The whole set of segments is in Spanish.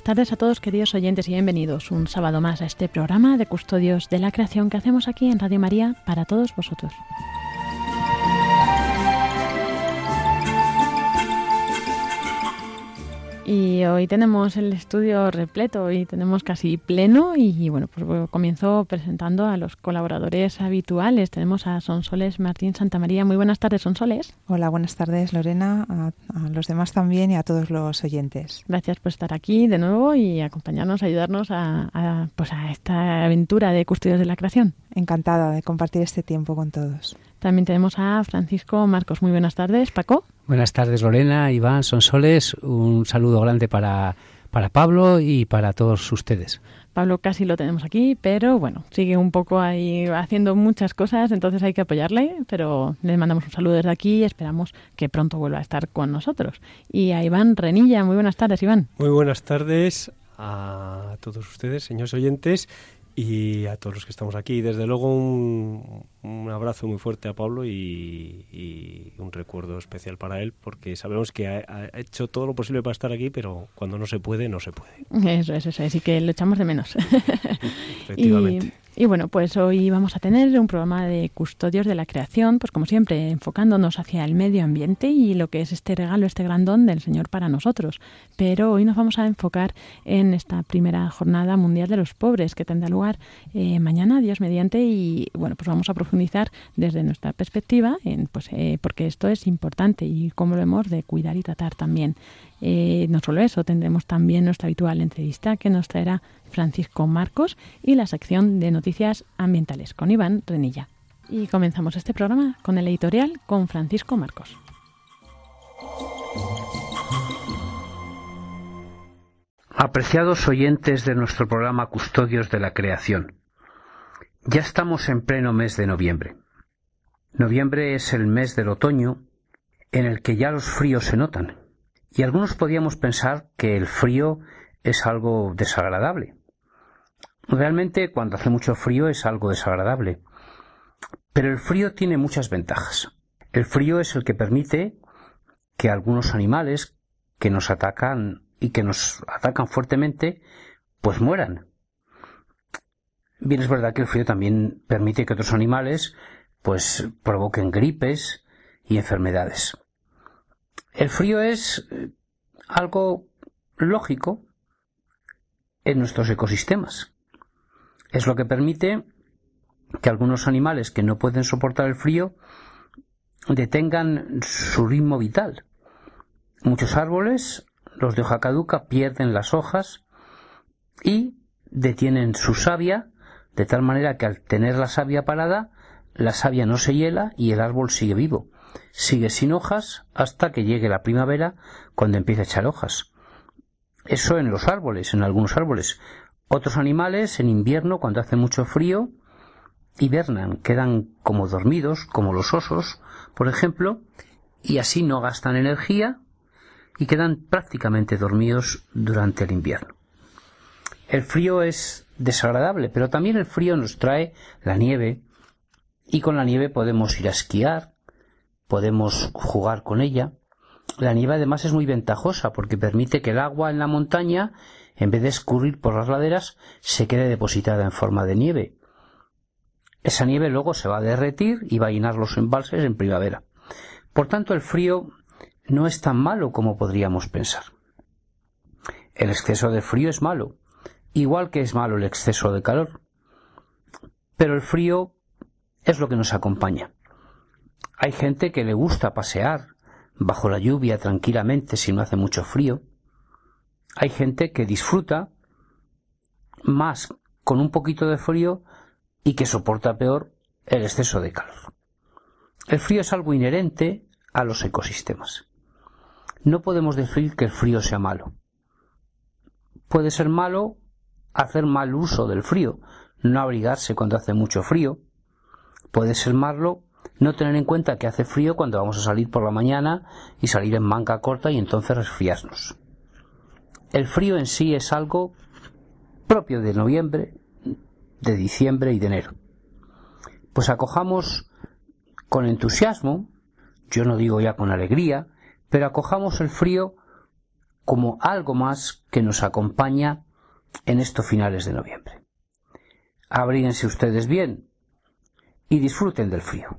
Buenas tardes a todos queridos oyentes y bienvenidos un sábado más a este programa de Custodios de la Creación que hacemos aquí en Radio María para todos vosotros. Y hoy tenemos el estudio repleto y tenemos casi pleno y bueno, pues comienzo presentando a los colaboradores habituales. Tenemos a Sonsoles Martín Santamaría. Muy buenas tardes, Sonsoles. Hola, buenas tardes, Lorena, a, a, los demás también y a todos los oyentes. Gracias por estar aquí de nuevo y acompañarnos, ayudarnos a, a pues a esta aventura de Custodios de la Creación. Encantada de compartir este tiempo con todos. También tenemos a Francisco Marcos. Muy buenas tardes, Paco. Buenas tardes, Lorena, Iván, Sonsoles. Un saludo grande para, para Pablo y para todos ustedes. Pablo casi lo tenemos aquí, pero bueno, sigue un poco ahí haciendo muchas cosas, entonces hay que apoyarle, pero le mandamos un saludo desde aquí y esperamos que pronto vuelva a estar con nosotros. Y a Iván Renilla, muy buenas tardes, Iván. Muy buenas tardes a todos ustedes, señores oyentes, y a todos los que estamos aquí. Desde luego un, un abrazo muy fuerte a Pablo y, y, un recuerdo especial para él porque sabemos que ha, ha, hecho todo lo posible para estar aquí, pero cuando no se puede, no se puede. Eso es, eso es, y que lo echamos de menos. Efectivamente. Y... Bueno, pues hoy vamos a tener un programa de custodios de la creación, pues como siempre, enfocándonos hacia el medio ambiente y lo que es este regalo, este gran don del Señor para nosotros. Pero hoy nos vamos a enfocar en esta primera jornada mundial de los pobres que tendrá lugar eh, mañana, Dios mediante, y bueno, pues vamos a profundizar desde nuestra perspectiva, en, pues eh, porque esto es importante y cómo lo hemos de cuidar y tratar también. Eh, no solo eso, tendremos también nuestra habitual entrevista que nos traerá Francisco Marcos y la sección de noticias ambientales con Iván Renilla. Y comenzamos este programa con el editorial con Francisco Marcos. Apreciados oyentes de nuestro programa Custodios de la Creación, ya estamos en pleno mes de noviembre. Noviembre es el mes del otoño en el que ya los fríos se notan y algunos podíamos pensar que el frío es algo desagradable. Realmente cuando hace mucho frío es algo desagradable. Pero el frío tiene muchas ventajas. El frío es el que permite que algunos animales que nos atacan y que nos atacan fuertemente, pues mueran. Bien es verdad que el frío también permite que otros animales pues provoquen gripes y enfermedades. El frío es algo lógico en nuestros ecosistemas. Es lo que permite que algunos animales que no pueden soportar el frío detengan su ritmo vital. Muchos árboles, los de hoja caduca, pierden las hojas y detienen su savia de tal manera que al tener la savia parada, la savia no se hiela y el árbol sigue vivo. Sigue sin hojas hasta que llegue la primavera cuando empieza a echar hojas. Eso en los árboles, en algunos árboles. Otros animales en invierno, cuando hace mucho frío, hibernan, quedan como dormidos, como los osos, por ejemplo, y así no gastan energía y quedan prácticamente dormidos durante el invierno. El frío es desagradable, pero también el frío nos trae la nieve y con la nieve podemos ir a esquiar, podemos jugar con ella. La nieve además es muy ventajosa porque permite que el agua en la montaña, en vez de escurrir por las laderas, se quede depositada en forma de nieve. Esa nieve luego se va a derretir y va a llenar los embalses en primavera. Por tanto, el frío no es tan malo como podríamos pensar. El exceso de frío es malo, igual que es malo el exceso de calor. Pero el frío es lo que nos acompaña. Hay gente que le gusta pasear bajo la lluvia tranquilamente si no hace mucho frío. Hay gente que disfruta más con un poquito de frío y que soporta peor el exceso de calor. El frío es algo inherente a los ecosistemas. No podemos decir que el frío sea malo. Puede ser malo hacer mal uso del frío, no abrigarse cuando hace mucho frío, Puede ser malo no tener en cuenta que hace frío cuando vamos a salir por la mañana y salir en manga corta y entonces resfriarnos. El frío en sí es algo propio de noviembre, de diciembre y de enero. Pues acojamos con entusiasmo, yo no digo ya con alegría, pero acojamos el frío como algo más que nos acompaña en estos finales de noviembre. Abríguense ustedes bien y disfruten del frío.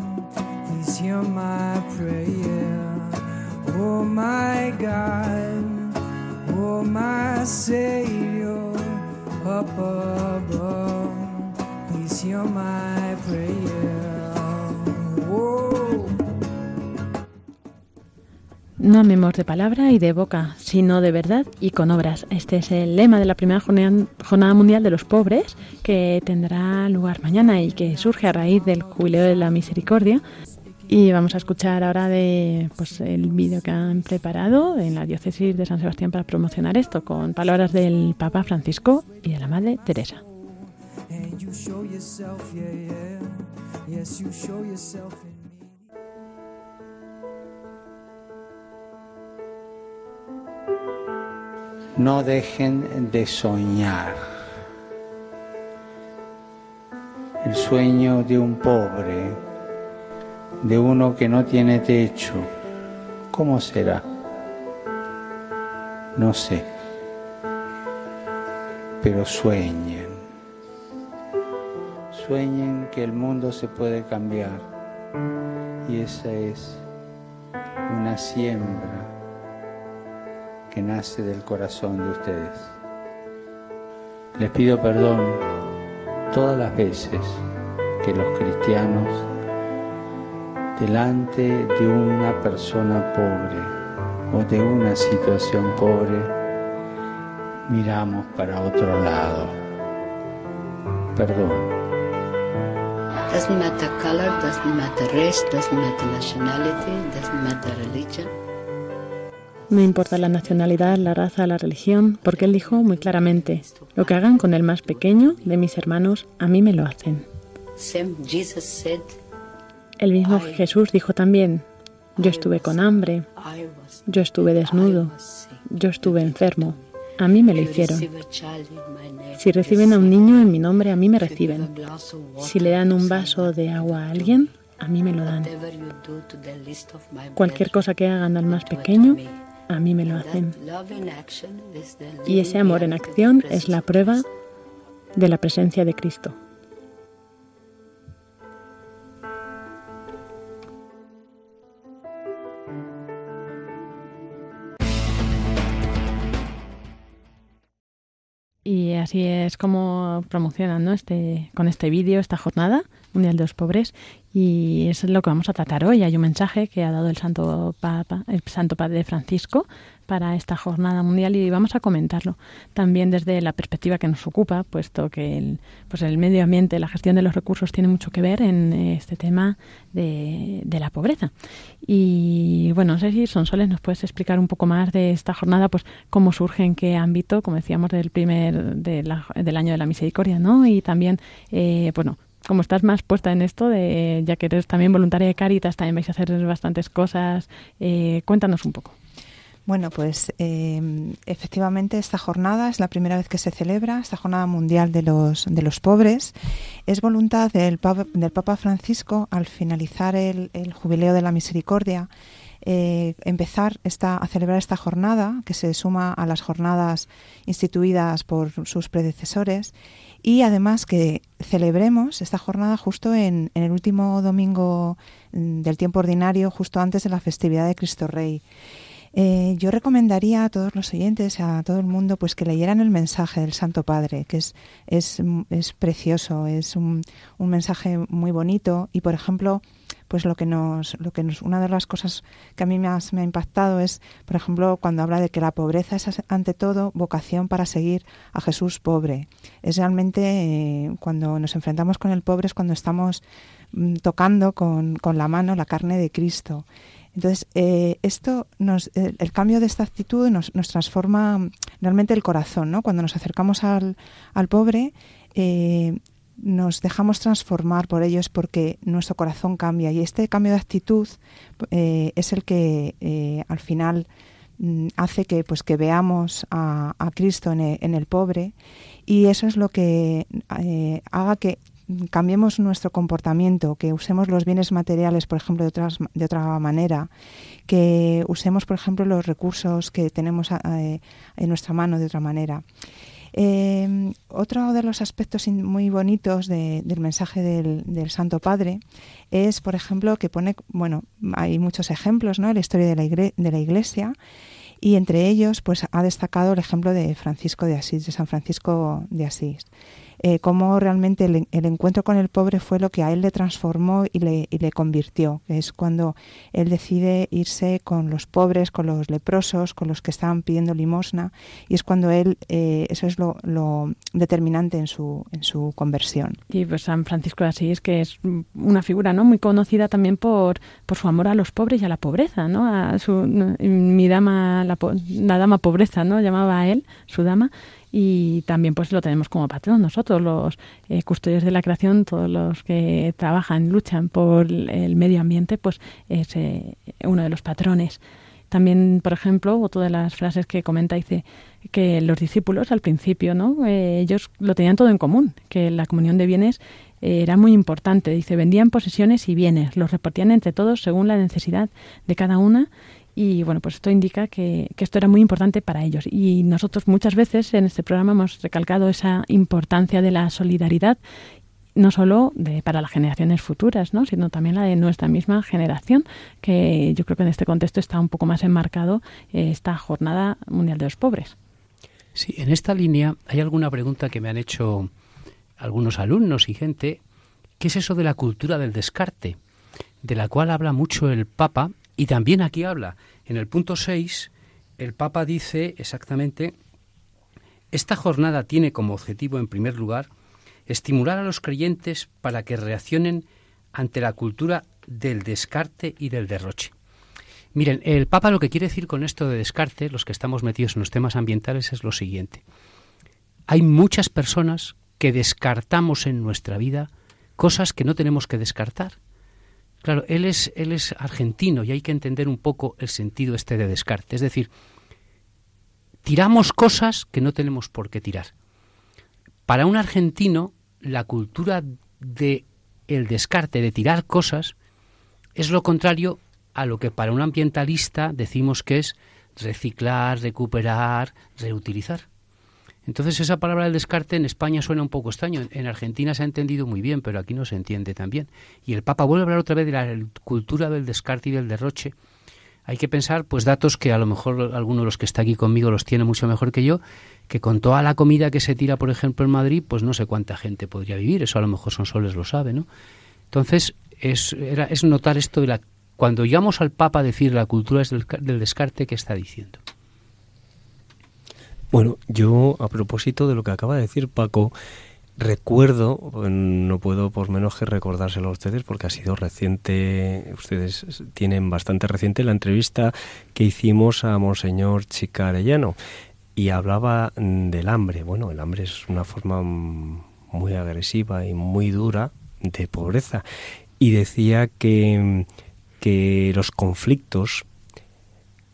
No amemos de palabra y de boca, sino de verdad y con obras. Este es el lema de la primera Jornada Mundial de los Pobres, que tendrá lugar mañana y que surge a raíz del Jubileo de la Misericordia. Y vamos a escuchar ahora de pues el vídeo que han preparado en la diócesis de San Sebastián para promocionar esto, con palabras del Papa Francisco y de la Madre Teresa. No dejen de soñar. El sueño de un pobre, de uno que no tiene techo, ¿cómo será? No sé. Pero sueñen. Sueñen que el mundo se puede cambiar. Y esa es una siembra que nace del corazón de ustedes. Les pido perdón todas las veces que los cristianos, delante de una persona pobre o de una situación pobre, miramos para otro lado. Perdón. Doesn't matter color, doesn't matter race, doesn't matter nationality, doesn't matter religion. No importa la nacionalidad, la raza, la religión, porque él dijo muy claramente, lo que hagan con el más pequeño de mis hermanos, a mí me lo hacen. Same Jesus said, El mismo Jesús dijo también, yo estuve con hambre, yo estuve desnudo, yo estuve enfermo, a mí me lo hicieron. Si reciben a un niño en mi nombre, a mí me reciben. Si le dan un vaso de agua a alguien, a mí me lo dan. Cualquier cosa que hagan al más pequeño, a mí me lo hacen. Y ese amor en acción es la prueba de la presencia de Cristo. Es como promocionan ¿no? este, con este vídeo esta jornada mundial de los pobres y es lo que vamos a tratar hoy. Hay un mensaje que ha dado el Santo Papa, el Santo Padre Francisco para esta jornada mundial y vamos a comentarlo también desde la perspectiva que nos ocupa, puesto que el, pues el medio ambiente, la gestión de los recursos tiene mucho que ver en este tema de, la pobreza. Y bueno, no sé si Sonsoles nos puedes explicar un poco más de esta jornada, pues cómo surge, en qué ámbito, como decíamos del primer del año de la misericordia, ¿no? Y también, eh, bueno, como estás más puesta en esto, de, ya que eres también voluntaria de Caritas, también vais a hacer bastantes cosas. eh, cuéntanos un poco. Bueno, pues eh, efectivamente esta jornada es la primera vez que se celebra, esta jornada mundial de los, de los pobres. Es voluntad del Papa, del Papa Francisco, al finalizar el, el Jubileo de la Misericordia, eh, empezar esta, a celebrar esta jornada, que se suma a las jornadas instituidas por sus predecesores, y además que celebremos esta jornada justo en, el último domingo mm, del tiempo ordinario, justo antes de la festividad de Cristo Rey. Eh, yo recomendaría a todos los oyentes, a todo el mundo, pues que leyeran el mensaje del Santo Padre, que es, es, es precioso, es un, un mensaje muy bonito y, por ejemplo, pues lo que nos, lo que nos, una de las cosas que a mí más me ha impactado es, por ejemplo, cuando habla de que la pobreza es ante todo vocación para seguir a Jesús pobre. Es realmente eh, cuando nos enfrentamos con el pobre es cuando estamos mm, tocando con, con la mano la carne de Cristo. Entonces, eh, esto nos, el, cambio de esta actitud nos, nos, transforma realmente el corazón, ¿no? Cuando nos acercamos al, al pobre, eh, nos dejamos transformar por ellos porque nuestro corazón cambia y este cambio de actitud eh, es el que eh, al final mm, hace que pues que veamos a, Cristo en el, pobre y eso es lo que eh, haga que cambiemos nuestro comportamiento, que usemos los bienes materiales, por ejemplo, de, otras, de otra manera, que usemos, por ejemplo, los recursos que tenemos a, en nuestra mano de otra manera. Eh, otro de los aspectos muy bonitos de, del mensaje del, Santo Padre es, por ejemplo, que pone, bueno, hay muchos ejemplos, ¿no? En la historia de la, de la Iglesia y entre ellos, pues ha destacado el ejemplo de Francisco de Asís, de San Francisco de Asís eh, cómo realmente el, el, encuentro con el pobre fue lo que a él le transformó y le, y le convirtió. Es cuando él decide irse con los pobres, con los leprosos, con los que estaban pidiendo limosna, y es cuando él, eh, eso es lo, lo, determinante en su, en su conversión. Y pues San Francisco de Asís, que es una figura no muy conocida también por, por su amor a los pobres y a la pobreza, ¿no? A su, mi dama, la, la dama pobreza, ¿no? Llamaba a él, su dama, y también pues lo tenemos como patrón nosotros los eh, custodios de la creación todos los que trabajan luchan por el medio ambiente pues es eh, uno de los patrones también, por ejemplo, otra de las frases que comenta dice que los discípulos al principio, ¿no? Eh, ellos lo tenían todo en común, que la comunión de bienes eh, era muy importante. Dice, vendían posesiones y bienes, los repartían entre todos según la necesidad de cada una y bueno, pues esto indica que, que, esto era muy importante para ellos. Y nosotros muchas veces en este programa hemos recalcado esa importancia de la solidaridad, no solo de, para las generaciones futuras, ¿no? sino también la de nuestra misma generación, que yo creo que en este contexto está un poco más enmarcado eh, esta Jornada Mundial de los Pobres. Sí, en esta línea hay alguna pregunta que me han hecho algunos alumnos y gente. ¿Qué es eso de la cultura del descarte? De la cual habla mucho el Papa y también aquí habla, en el punto 6, el Papa dice exactamente, esta jornada tiene como objetivo, en primer lugar, estimular a los creyentes para que reaccionen ante la cultura del descarte y del derroche. Miren, el Papa lo que quiere decir con esto de descarte, los que estamos metidos en los temas ambientales, es lo siguiente. Hay muchas personas que descartamos en nuestra vida cosas que no tenemos que descartar. Claro, él es, él es argentino y hay que entender un poco el sentido este de descarte. Es decir, tiramos cosas que no tenemos por qué tirar. Para un argentino, la cultura de el descarte, de tirar cosas, es lo contrario a lo que para un ambientalista decimos que es reciclar, recuperar, reutilizar. Entonces esa palabra del descarte en España suena un poco extraño. En Argentina se ha entendido muy bien, pero aquí no se entiende tan bien. Y el Papa vuelve a hablar otra vez de la cultura del descarte y del derroche. Hay que pensar, pues, datos que a lo mejor alguno de los que está aquí conmigo los tiene mucho mejor que yo, que con toda la comida que se tira, por ejemplo, en Madrid, pues no sé cuánta gente podría vivir. Eso a lo mejor son soles lo sabe, ¿no? Entonces, es, es notar esto de la... Cuando llamamos al Papa a decir la cultura del, del descarte, ¿qué está diciendo? Bueno, yo a propósito de lo que acaba de decir Paco, recuerdo, no puedo por menos que recordárselo a ustedes porque ha sido reciente, ustedes tienen bastante reciente la entrevista que hicimos a Monseñor Chicarellano y hablaba del hambre. Bueno, el hambre es una forma muy agresiva y muy dura de pobreza y decía que, que los conflictos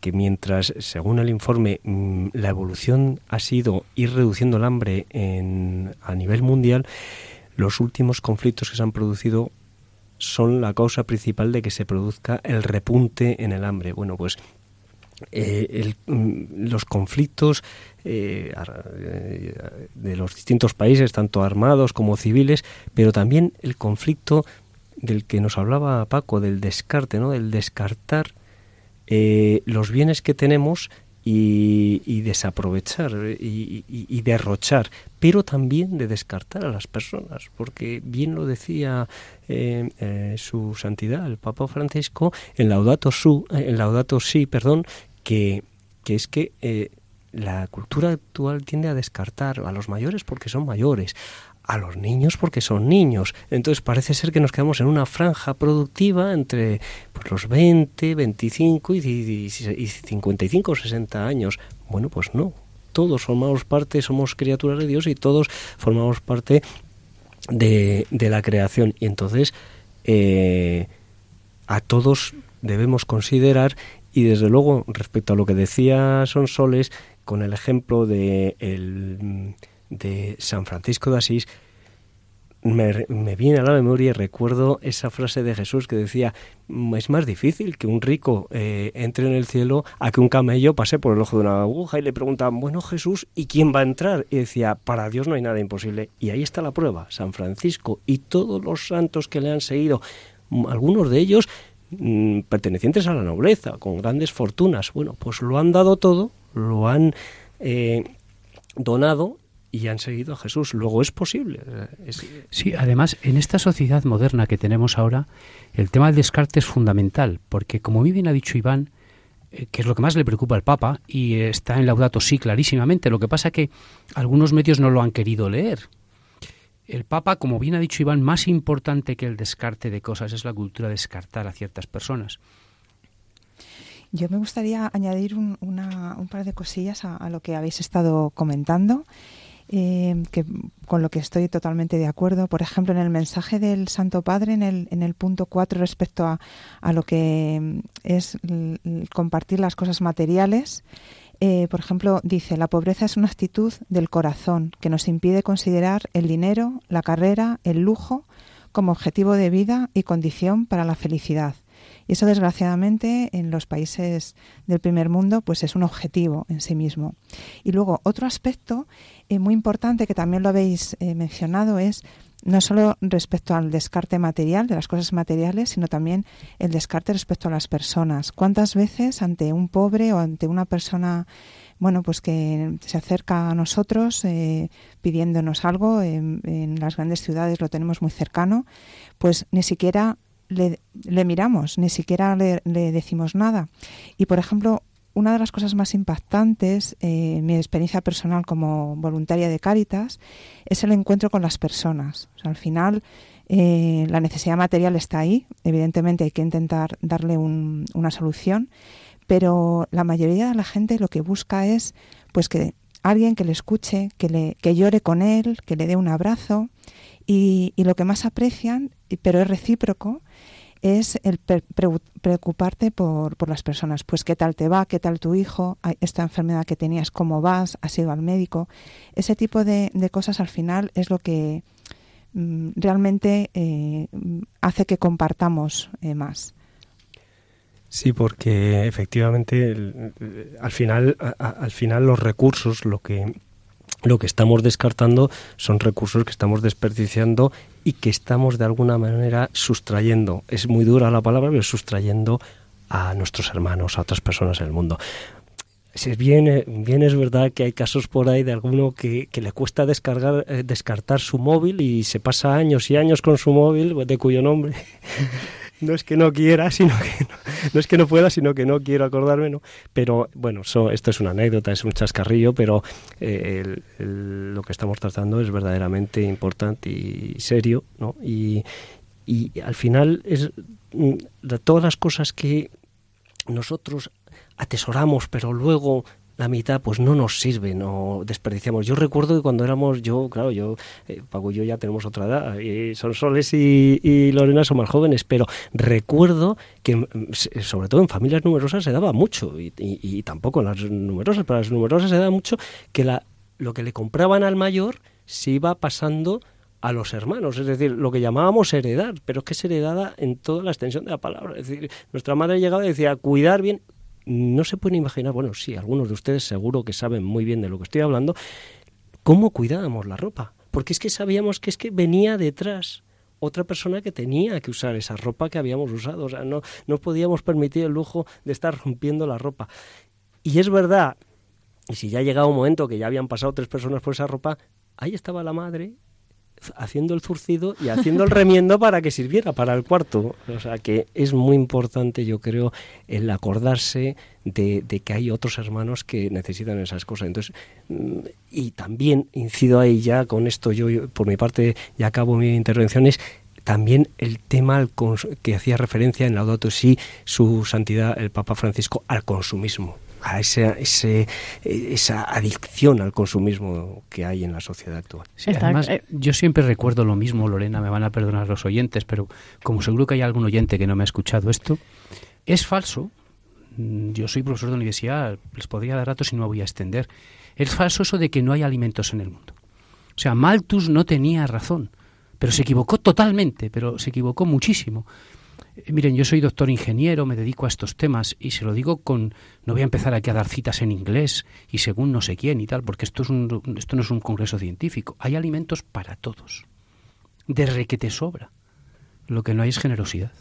que mientras, según el informe, mm, la evolución ha sido ir reduciendo el hambre en, a nivel mundial, los últimos conflictos que se han producido son la causa principal de que se produzca el repunte en el hambre. Bueno, pues eh, el, mm, los conflictos eh, de los distintos países, tanto armados como civiles, pero también el conflicto del que nos hablaba Paco, del descarte, ¿no? del descartar eh, los bienes que tenemos y, desaprovechar y, derrochar, pero también de descartar a las personas, porque bien lo decía eh, eh, su santidad, el Papa Francisco, en Laudato, su, en Laudato Si, perdón, que, que es que la cultura actual tiende a descartar a los mayores porque son mayores, a los niños porque son niños. Entonces parece ser que nos quedamos en una franja productiva entre pues, los 20, 25 y, y, 55 o 60 años. Bueno, pues no. Todos formamos parte, somos criaturas de Dios y todos formamos parte de, de la creación. Y entonces eh, a todos debemos considerar y desde luego respecto a lo que decía Sonsoles con el ejemplo de el de San Francisco de Asís, me, viene a la memoria y recuerdo esa frase de Jesús que decía, es más difícil que un rico eh, entre en el cielo a que un camello pase por el ojo de una aguja y le preguntaban, bueno Jesús, ¿y quién va a entrar? Y decía, para Dios no hay nada imposible. Y ahí está la prueba, San Francisco y todos los santos que le han seguido, algunos de ellos mm, pertenecientes a la nobleza, con grandes fortunas, bueno, pues lo han dado todo, lo han eh, donado y han seguido a Jesús. Luego es posible. Sí, además, en esta sociedad moderna que tenemos ahora, el tema del descarte es fundamental, porque como muy bien ha dicho Iván, eh, que es lo que más le preocupa al Papa, y está en Laudato sí clarísimamente, lo que pasa que algunos medios no lo han querido leer. El Papa, como bien ha dicho Iván, más importante que el descarte de cosas es la cultura de descartar a ciertas personas. Yo me gustaría añadir un, par de cosillas a, lo que habéis estado comentando eh, que con lo que estoy totalmente de acuerdo. Por ejemplo, en el mensaje del Santo Padre, en el, en el punto 4, respecto a, a lo que mm, es compartir las cosas materiales, eh, por ejemplo, dice, la pobreza es una actitud del corazón que nos impide considerar el dinero, la carrera, el lujo como objetivo de vida y condición para la felicidad. Y eso, desgraciadamente, en los países del primer mundo, pues es un objetivo en sí mismo. Y luego, otro aspecto eh, muy importante que también lo habéis eh, mencionado es no solo respecto al descarte material de las cosas materiales, sino también el descarte respecto a las personas. ¿Cuántas veces ante un pobre o ante una persona bueno, pues que se acerca a nosotros eh, pidiéndonos algo, en, las grandes ciudades lo tenemos muy cercano, pues ni siquiera le, miramos, ni siquiera le, decimos nada. Y, por ejemplo, una de las cosas más impactantes, eh, mi experiencia personal como voluntaria de Cáritas, es el encuentro con las personas. al final, eh, la necesidad material está ahí, evidentemente hay que intentar darle una solución, pero la mayoría de la gente lo que busca es pues que alguien que le escuche, que, le, que llore con él, que le dé un abrazo y lo que más aprecian, pero es recíproco, es el preocuparte por, por, las personas. Pues qué tal te va, qué tal tu hijo, esta enfermedad que tenías, cómo vas, has ido al médico. Ese tipo de, cosas al final es lo que mm, realmente eh, hace que compartamos eh, más. Sí, porque efectivamente al final, al final los recursos, lo que lo que estamos descartando son recursos que estamos desperdiciando y que estamos de alguna manera sustrayendo. Es muy dura la palabra, pero sustrayendo a nuestros hermanos, a otras personas en el mundo. Si bien, bien es verdad que hay casos por ahí de alguno que, que le cuesta descargar, eh, descartar su móvil y se pasa años y años con su móvil, de cuyo nombre no es que no quiera, sino que no, es que no pueda, sino que no quiero acordarme, ¿no? Pero bueno, esto es una anécdota, es un chascarrillo, pero eh, lo que estamos tratando es verdaderamente importante y serio, ¿no? Y, y al final es mm, todas las cosas que nosotros atesoramos, pero luego la mitad pues no nos sirve, no desperdiciamos. Yo recuerdo que cuando éramos, yo, claro, yo, eh, Paco y yo ya tenemos otra edad, y son Soles y, Lorena son más jóvenes, pero recuerdo que mm, sobre todo en familias numerosas se daba mucho, y, y, tampoco en las numerosas, pero en las numerosas se daba mucho que la, lo que le compraban al mayor se iba pasando a los hermanos, es decir, lo que llamábamos heredar, pero es que es heredada en toda la extensión de la palabra. Es decir, nuestra madre llegaba y decía, cuidar bien, no se pueden imaginar, bueno, sí, algunos de ustedes seguro que saben muy bien de lo que estoy hablando, cómo cuidábamos la ropa. Porque es que sabíamos que es que venía detrás otra persona que tenía que usar esa ropa que habíamos usado. O sea, no, no podíamos permitir el lujo de estar rompiendo la ropa. Y es verdad, y si ya ha llegado un momento que ya habían pasado tres personas por esa ropa, ahí estaba la madre haciendo el zurcido y haciendo el remiendo para que sirviera para el cuarto. O sea que es muy importante, yo creo, el acordarse de, que hay otros hermanos que necesitan esas cosas. Entonces, mm, y también incido ahí ya con esto, yo, por mi parte ya acabo mi intervención, es también el tema que hacía referencia en Laudato Si, su santidad, el Papa Francisco, al consumismo a ese, esa adicción al consumismo que hay en la sociedad actual. además, eh, yo siempre recuerdo lo mismo, Lorena, me van a perdonar los oyentes, pero como seguro que hay algún oyente que no me ha escuchado esto, es falso. Mm, yo soy profesor de universidad, les podría dar datos y no me voy a extender. Es falso eso de que no hay alimentos en el mundo. O sea, Malthus no tenía razón, pero se equivocó totalmente, pero se equivocó muchísimo. Eh, miren, yo soy doctor ingeniero, me dedico a estos temas y se lo digo con... No voy a empezar aquí a dar citas en inglés y según no sé quién y tal, porque esto, es un, esto no es un congreso científico. Hay alimentos para todos. De que te sobra. Lo que no hay es generosidad.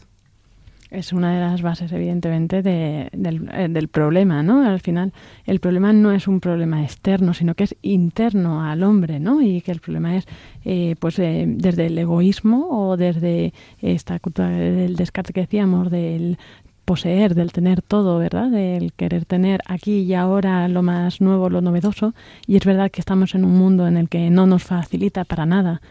Es una de las bases, evidentemente, de, del, eh, del, problema, ¿no? Al final, el problema no es un problema externo, sino que es interno al hombre, ¿no? Y que el problema es, eh, pues, eh, desde el egoísmo o desde esta cultura del descarte que decíamos, del poseer, del tener todo, ¿verdad? Del querer tener aquí y ahora lo más nuevo, lo novedoso. Y es verdad que estamos en un mundo en el que no nos facilita para nada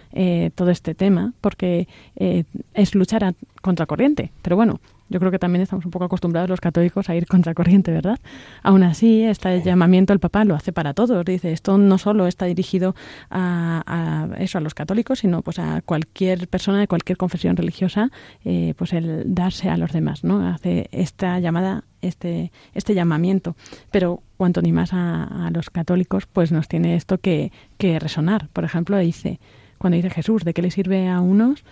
todo este tema, porque es luchar a, contracorriente. Pero bueno, yo creo que también estamos un poco acostumbrados los católicos a ir contracorriente, ¿verdad? Aún así, este llamamiento el Papa lo hace para todos. Dice, esto no solo está dirigido a, eso, a los católicos, sino pues a cualquier persona de cualquier confesión religiosa, eh, pues el darse a los demás, ¿no? Hace esta llamada, este, este llamamiento. Pero cuanto ni más a, los católicos, pues nos tiene esto que, que resonar. Por ejemplo, dice, cuando dice Jesús, ¿de qué le sirve a unos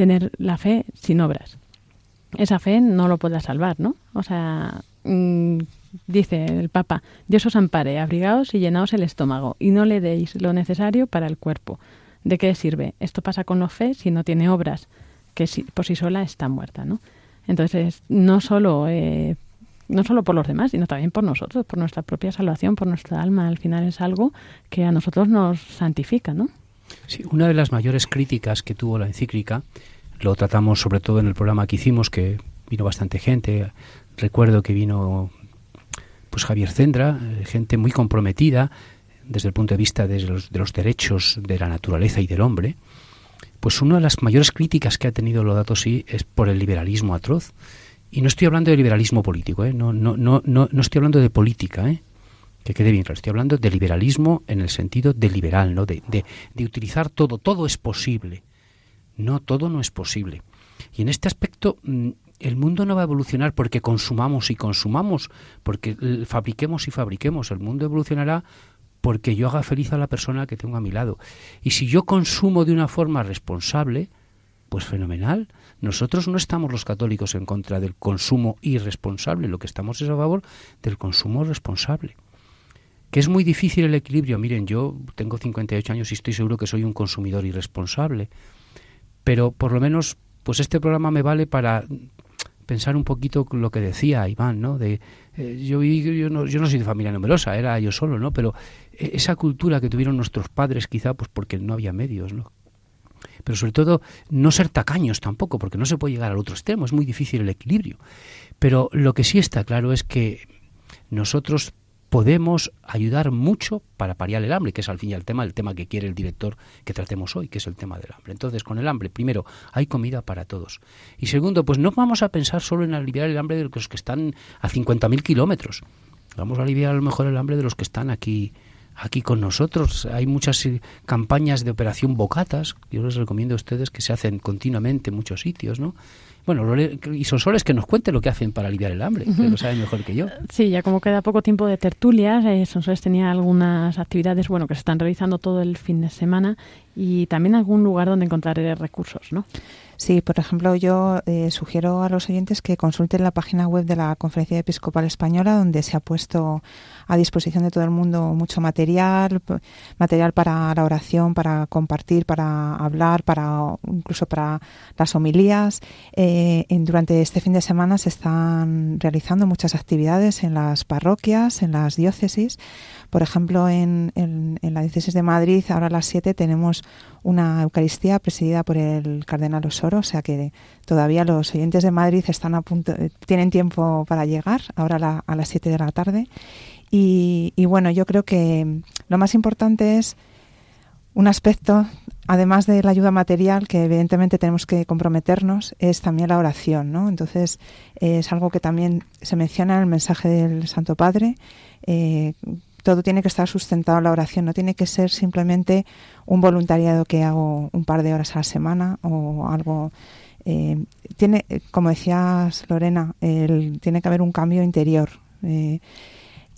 tener la fe sin obras. Esa fe no lo puede salvar, ¿no? O sea, mm, dice el Papa, Dios os ampare, abrigaos y llenaos el estómago, y no le deis lo necesario para el cuerpo. ¿De qué sirve? Esto pasa con la fe si no tiene obras, que por sí sola está muerta, ¿no? Entonces, no solo, eh, no solo por los demás, sino también por nosotros, por nuestra propia salvación, por nuestra alma. Al final es algo que a nosotros nos santifica, ¿no? Sí, una de las mayores críticas que tuvo la encíclica, lo tratamos sobre todo en el programa que hicimos, que vino bastante gente. Recuerdo que vino pues Javier Cendra, eh, gente muy comprometida desde el punto de vista de los, de los derechos de la naturaleza y del hombre. Pues una de las mayores críticas que ha tenido Lodato sí es por el liberalismo atroz. Y no estoy hablando de liberalismo político, ¿eh? no, no, no, no, no estoy hablando de política, ¿eh? Que quede bien estoy hablando de liberalismo en el sentido de liberal, ¿no? De, de, de, utilizar todo, todo es posible. No, todo no es posible. Y en este aspecto, mm, el mundo no va a evolucionar porque consumamos y consumamos, porque fabriquemos y fabriquemos. El mundo evolucionará porque yo haga feliz a la persona que tengo a mi lado. Y si yo consumo de una forma responsable, pues fenomenal. Nosotros no estamos los católicos en contra del consumo irresponsable, lo que estamos es a favor del consumo responsable que es muy difícil el equilibrio. Miren, yo tengo 58 años y estoy seguro que soy un consumidor irresponsable, pero por lo menos, pues este programa me vale para pensar un poquito lo que decía Iván, ¿no? De, eh, yo, yo, no, yo no soy de familia numerosa, era yo solo, ¿no? Pero eh, esa cultura que tuvieron nuestros padres, quizá, pues porque no había medios, ¿no? Pero sobre todo, no ser tacaños tampoco, porque no se puede llegar al otro extremo, es muy difícil el equilibrio. Pero lo que sí está claro es que nosotros podemos ayudar mucho para paliar el hambre, que es al fin y al tema, el tema que quiere el director que tratemos hoy, que es el tema del hambre. Entonces, con el hambre, primero, hay comida para todos. Y segundo, pues no vamos a pensar solo en aliviar el hambre de los que están a 50.000 kilómetros. Vamos a aliviar a lo mejor el hambre de los que están aquí aquí con nosotros. Hay muchas eh, campañas de operación bocatas, yo les recomiendo a ustedes que se hacen continuamente en muchos sitios, ¿no? Bueno, y Sonsoles que nos cuente lo que hacen para aliviar el hambre, que lo sabe mejor que yo. Sí, ya como queda poco tiempo de tertulias, eh, Sonsoles tenía algunas actividades bueno que se están realizando todo el fin de semana y también algún lugar donde encontrar recursos, ¿no? Sí, por ejemplo, yo eh, sugiero a los oyentes que consulten la página web de la Conferencia Episcopal Española, donde se ha puesto a disposición de todo el mundo mucho material, material para la oración, para compartir, para hablar, para incluso para las homilías. Eh, durante este fin de semana se están realizando muchas actividades en las parroquias, en las diócesis. Por ejemplo, en, la diócesis de Madrid, ahora a las 7 tenemos una Eucaristía presidida por el cardenal Osoro, o sea que todavía los oyentes de Madrid están a punto, tienen tiempo para llegar, ahora a, las 7 de la tarde. Y, bueno, yo creo que lo más importante es un aspecto, además de la ayuda material, que evidentemente tenemos que comprometernos, es también la oración, ¿no? Entonces, es algo que también se menciona en el mensaje del Santo Padre, eh, todo tiene que estar sustentado en la oración, no tiene que ser simplemente un voluntariado que hago un par de horas a la semana o algo. Eh, tiene, como decías Lorena, tiene que haber un cambio interior eh,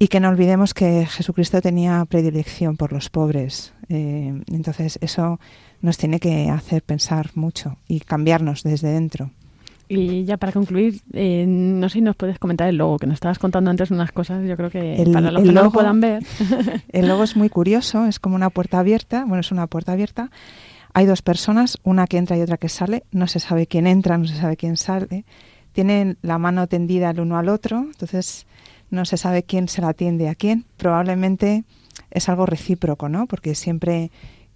y que no olvidemos que Jesucristo tenía predilección por los pobres. Eh, entonces eso nos tiene que hacer pensar mucho y cambiarnos desde dentro. Y ya para concluir, eh, no sé si nos puedes comentar el logo, que nos estabas contando antes unas cosas, yo creo que para los que no lo puedan ver. El logo es muy curioso, es como una puerta abierta, bueno, es una puerta abierta. Hay dos personas, una que entra y otra que sale, no se sabe quién entra, no se sabe quién sale. Tienen la mano tendida el uno al otro, entonces no se sabe quién se la atiende a quién. Probablemente es algo recíproco, ¿no? Porque siempre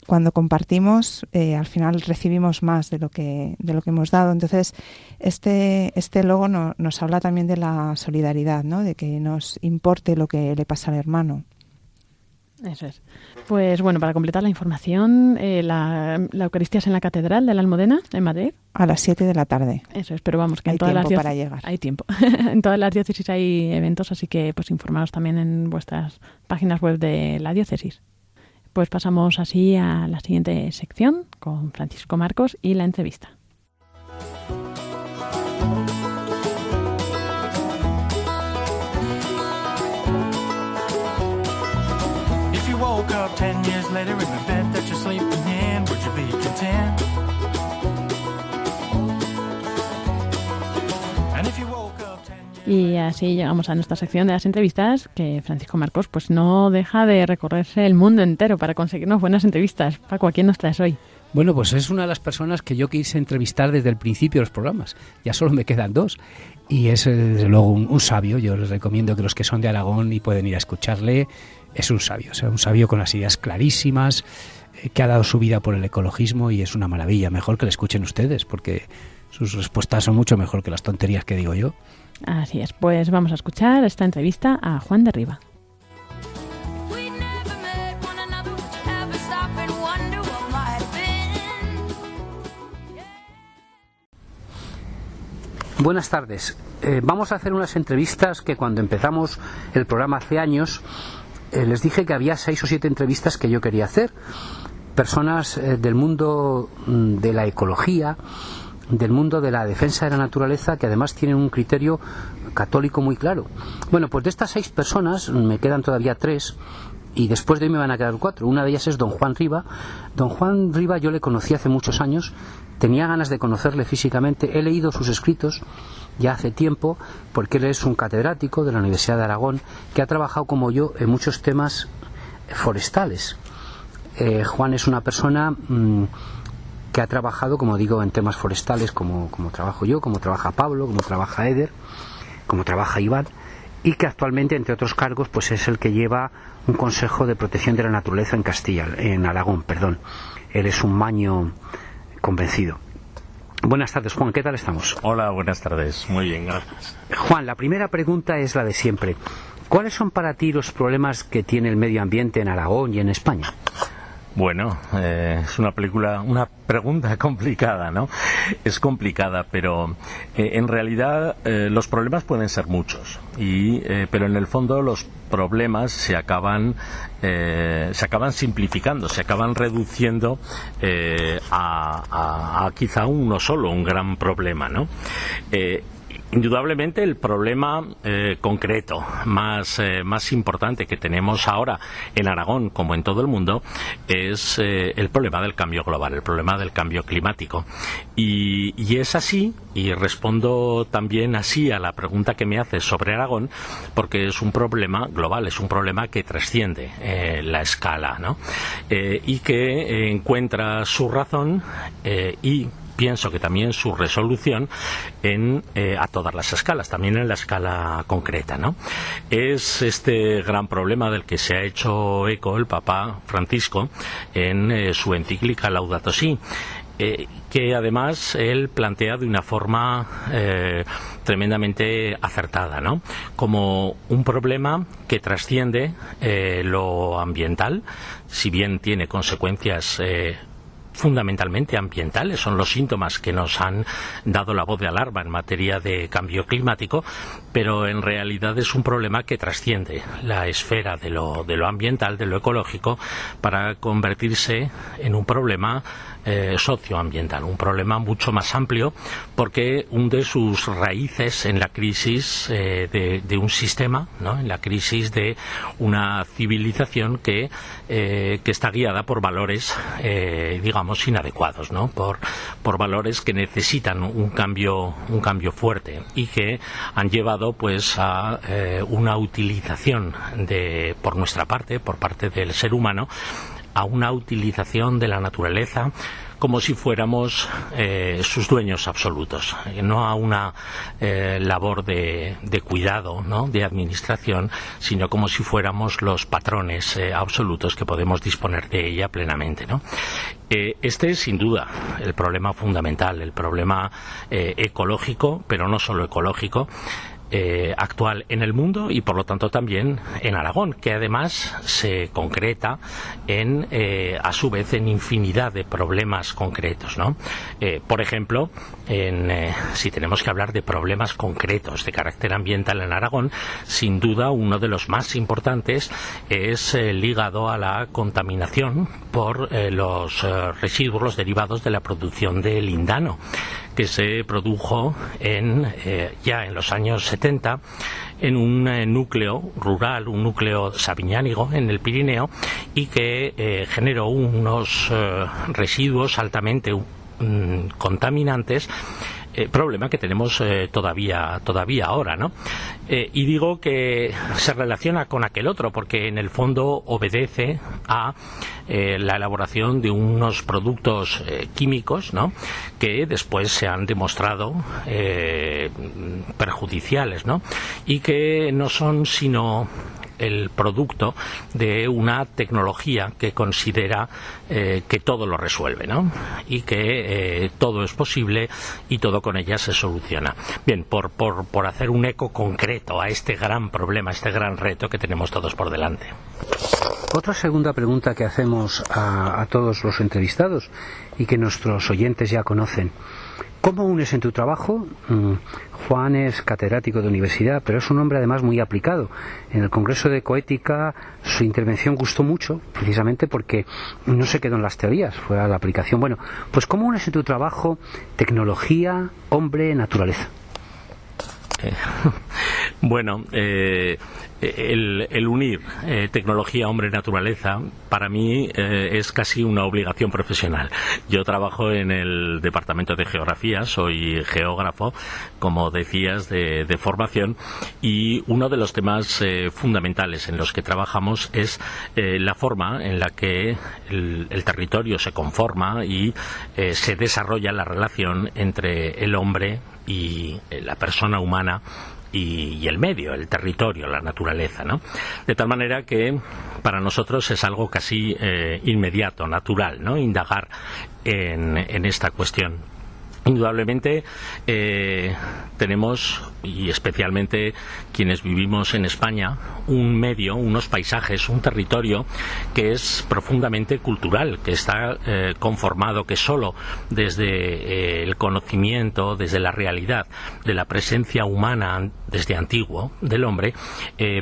cuando compartimos, eh, al final recibimos más de lo que de lo que hemos dado. Entonces, este este logo nos habla también de la solidaridad, ¿no? De que nos importe lo que le pasa al hermano. Eso es. Pues bueno, para completar la información, eh, la, Eucaristía es en la Catedral de la Almudena, en Madrid. A las 7 de la tarde. Eso es, pero vamos, que hay en todas tiempo las para llegar. Hay tiempo. en todas las diócesis hay eventos, así que pues informaros también en vuestras páginas web de la diócesis. Pues pasamos así a la siguiente sección con Francisco Marcos y la entrevista. Woke up 10 years later in the bed that you're sleeping in, would you be content? Y así llegamos a nuestra sección de las entrevistas, que Francisco Marcos pues no deja de recorrerse el mundo entero para conseguirnos buenas entrevistas. Paco, ¿a quién nos traes hoy? Bueno, pues es una de las personas que yo quise entrevistar desde el principio de los programas. Ya solo me quedan dos. Y es, desde luego, un, sabio. Yo les recomiendo que los que son de Aragón y pueden ir a escucharle, es un sabio. O sea, un sabio con las ideas clarísimas, eh, que ha dado su vida por el ecologismo y es una maravilla. Mejor que le escuchen ustedes, porque sus respuestas son mucho mejor que las tonterías que digo yo. Así es, pues vamos a escuchar esta entrevista a Juan de Riva. Buenas tardes. Eh, vamos a hacer unas entrevistas que cuando empezamos el programa hace años les dije que había seis o siete entrevistas que yo quería hacer. Personas eh, del mundo mm, de la ecología, del mundo de la defensa de la naturaleza que además tienen un criterio católico muy claro. Bueno, pues de estas seis personas me quedan todavía tres y después de hoy me van a quedar cuatro. Una de ellas es don Juan Riva. Don Juan Riva yo le conocí hace muchos años, tenía ganas de conocerle físicamente, he leído sus escritos ya hace tiempo porque él es un catedrático de la Universidad de Aragón que ha trabajado como yo en muchos temas forestales. Eh, Juan es una persona mm, que ha trabajado, como digo, en temas forestales, como, como trabajo yo, como trabaja Pablo, como trabaja Eder, como trabaja Iván, y que actualmente, entre otros cargos, pues es el que lleva un Consejo de Protección de la Naturaleza en Castilla, en Aragón, perdón. Él es un maño convencido. Buenas tardes, Juan, ¿qué tal estamos? Hola, buenas tardes, muy bien, gracias. Juan, la primera pregunta es la de siempre. ¿Cuáles son para ti los problemas que tiene el medio ambiente en Aragón y en España? Bueno, eh, es una película, una pregunta complicada, ¿no? Es complicada, pero eh, en realidad eh, los problemas pueden ser muchos, y, pero en el fondo los problemas se acaban, se acaban simplificando, se acaban reduciendo a, quizá uno solo, un gran problema, ¿no? Indudablemente el problema eh, concreto más, eh, más importante que tenemos ahora en Aragón, como en todo el mundo, es eh, el problema del cambio global, el problema del cambio climático. Y, y, es así, y respondo también así a la pregunta que me haces sobre Aragón, porque es un problema global, es un problema que trasciende la escala, ¿no? y que encuentra su razón y pienso que también su resolución en, eh, a todas las escalas, también en la escala concreta. ¿no? Es este gran problema del que se ha hecho eco el Papa Francisco en eh, su encíclica Laudato Si. Eh, que además él plantea de una forma tremendamente acertada, ¿no? Como un problema que trasciende lo ambiental, si bien tiene consecuencias fundamentalmente ambientales, son los síntomas que nos han dado la voz de alarma en materia de cambio climático, pero en realidad es un problema que trasciende la esfera de lo, de lo ambiental, de lo ecológico, para convertirse en un problema eh, socioambiental, un problema mucho más amplio porque hunde sus raíces en la crisis eh, de, un sistema, ¿no? en la crisis de una civilización que, eh, que está guiada por valores, digamos, inadecuados, ¿no? por, por valores que necesitan un cambio, un cambio fuerte y que han llevado pues a una utilización de, por nuestra parte, por parte del ser humano, a una utilización de la naturaleza como si fuéramos eh, sus dueños absolutos, no a una eh, labor de, cuidado, ¿no? de administración, sino como si fuéramos los patrones eh, absolutos que podemos disponer de ella plenamente. ¿no? este es sin duda el problema fundamental, el problema ecológico, pero no solo ecológico, eh, actual en el mundo y por lo tanto también en Aragón, que además se concreta en, eh, a su vez, en infinidad de problemas concretos. ¿no? Eh, por ejemplo, en, si tenemos que hablar de problemas concretos de carácter ambiental en Aragón, sin duda uno de los más importantes es ligado a la contaminación por los residuos, los derivados de la producción de lindano que se produjo en, ya en los años en un eh, núcleo rural, un núcleo sabiñánigo en el Pirineo y que eh, generó unos eh, residuos altamente mm, contaminantes eh, problema que tenemos eh, todavía, todavía ahora, ¿no? Eh, y digo que se relaciona con aquel otro porque en el fondo obedece a la elaboración de unos productos químicos, ¿no? Que después se han demostrado perjudiciales, ¿no? Y que no son sino el producto de una tecnología que considera eh, que todo lo resuelve, ¿no? Y que eh, todo es posible y todo con ella se soluciona. Bien, por, por, por hacer un eco concreto a este gran problema, a este gran reto que tenemos todos por delante. Otra segunda pregunta que hacemos a, a todos los entrevistados y que nuestros oyentes ya conocen. ¿Cómo unes en tu trabajo? Mm, Juan es catedrático de universidad, pero es un hombre además muy aplicado. En el Congreso de Coética su intervención gustó mucho, precisamente porque no se quedó en las teorías, fue a la aplicación. Bueno, pues ¿cómo unes en tu trabajo tecnología, hombre, naturaleza? Eh, bueno, eh, el, unir eh, tecnología, hombre, naturaleza, para mí es casi una obligación profesional. Yo trabajo en el departamento de geografía, soy geógrafo, como decías, de, formación, y uno de los temas fundamentales en los que trabajamos es la forma en la que el, el territorio se conforma y se desarrolla la relación entre el hombre, y eh, la persona humana y, el medio, el territorio, la naturaleza, ¿no? De tal manera que para nosotros es algo casi eh, inmediato, natural, ¿no? Indagar en, en esta cuestión. Indudablemente eh, tenemos, y especialmente quienes vivimos en España, un medio, unos paisajes, un territorio que es profundamente cultural, que está eh, conformado, que solo desde eh, el conocimiento, desde la realidad de la presencia humana desde antiguo del hombre,